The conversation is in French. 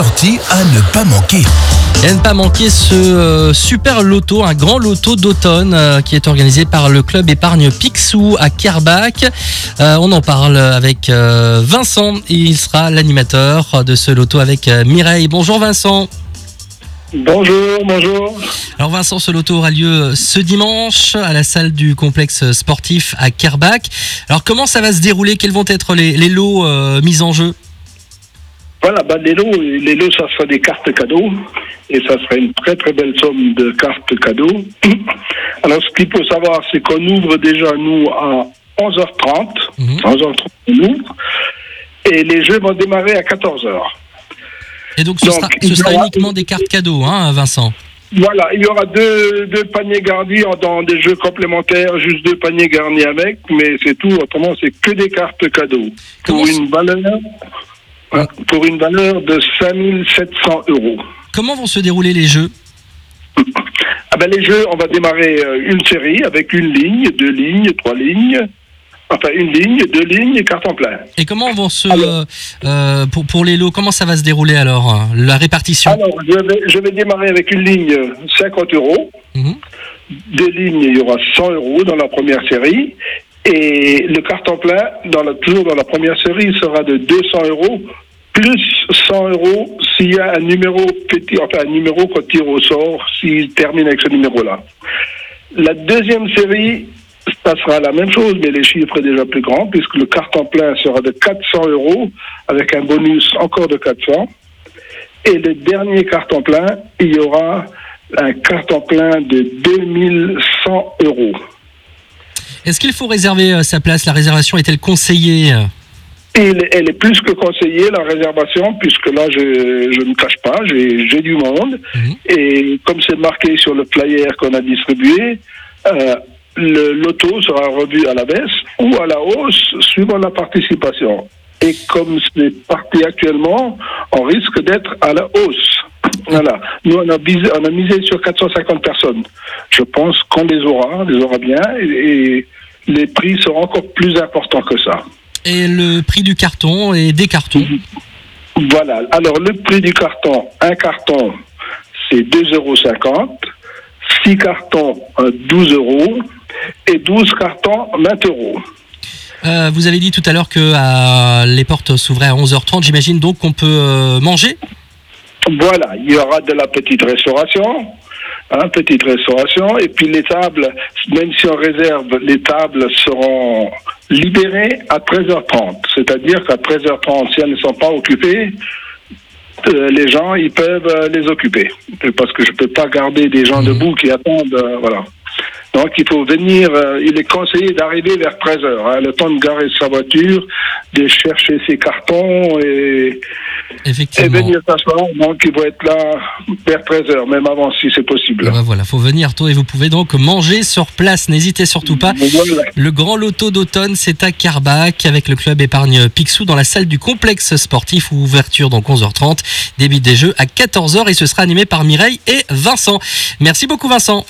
à ne pas manquer. Et à ne pas manquer ce euh, super loto, un grand loto d'automne euh, qui est organisé par le club épargne Picsou à Kerbach. Euh, on en parle avec euh, Vincent et il sera l'animateur de ce loto avec euh, Mireille. Bonjour Vincent. Bonjour, bonjour. Alors Vincent, ce loto aura lieu ce dimanche à la salle du complexe sportif à Kerbach. Alors comment ça va se dérouler? Quels vont être les, les lots euh, mis en jeu? Voilà, bah, les, lots, les lots, ça sera des cartes cadeaux. Et ça sera une très très belle somme de cartes cadeaux. Alors, ce qu'il faut savoir, c'est qu'on ouvre déjà, nous, à 11h30. Mhm. 11h30, on ouvre. Et les jeux vont démarrer à 14h. Et donc ce Donc, sera, il ce y sera aura- uniquement des cartes cadeaux, hein, Vincent? Voilà, il y aura deux, deux paniers garnis dans des jeux complémentaires, juste deux paniers garnis avec, mais c'est tout. Autrement, c'est que des cartes cadeaux. Comment Pour une valeur, pour une valeur de 5700 euros. Comment vont se dérouler les jeux? Ah ben les jeux, on va démarrer euh, une série avec une ligne, deux lignes, trois lignes. Enfin, une ligne, deux lignes et carton plein. Et comment vont se Alors. euh, pour, pour les lots comment ça va se dérouler alors euh, la répartition? Alors, je vais, je vais démarrer avec une ligne euh, 50 euros. Mhm. Deux lignes, il y aura 100 euros dans la première série. Et le carton plein, dans la, toujours dans la première série, sera de 200 euros, plus 100 euros s'il y a un numéro petit, enfin un numéro qu'on tire au sort, s'il termine avec ce numéro-là. La deuxième série, ça sera la même chose, mais les chiffres déjà plus grands, puisque le carton plein sera de 400 euros, avec un bonus encore de 400. Et le dernier carton plein, il y aura un carton plein de 2100 euros. Est-ce qu'il faut réserver euh, sa place? La réservation est-elle conseillée? Elle, elle est plus que conseillée, la réservation, puisque là, je, ne cache pas, j'ai du monde. Mhm. Et comme c'est marqué sur le flyer qu'on a distribué, euh, le loto sera revu à la baisse ou à la hausse suivant la participation. Et comme c'est parti actuellement, on risque d'être à la hausse. Voilà. Nous, on a, visé- on a misé sur 450 personnes. Je pense qu'on les aura, on les aura bien, et, et les prix seront encore plus importants que ça. Et le prix du carton et des cartons Voilà. Alors, le prix du carton, un carton, c'est 2,50 euros. 6 cartons, euh, 12 euros. Et 12 cartons, 20 euros. Euh, Vous avez dit tout à l'heure que euh, les portes s'ouvraient à 11h30. J'imagine donc qu'on peut euh, manger? Voilà. Il y aura de la petite restauration. Hein, petite restauration. Et puis, les tables, même si on réserve, les tables seront libérées à 13h30. C'est-à-dire qu'à 13h30, si elles ne sont pas occupées, euh, les gens, ils peuvent euh, les occuper. Parce que je ne peux pas garder des gens Mhm. debout qui attendent. euh, voilà. Donc, il faut venir, euh, il est conseillé d'arriver vers 13h, hein, le temps de garer sa voiture, de chercher ses cartons et, et venir s'asseoir. Donc, il faut être là vers 13h, même avant si c'est possible. Ah bah voilà, faut venir tôt et vous pouvez donc manger sur place. N'hésitez surtout pas. Voilà. Le grand loto d'automne, c'est à Carbac avec le club épargne Picsou dans la salle du complexe sportif. Ouverture donc 11h30. Début des jeux à 14h et ce sera animé par Mireille et Vincent. Merci beaucoup Vincent.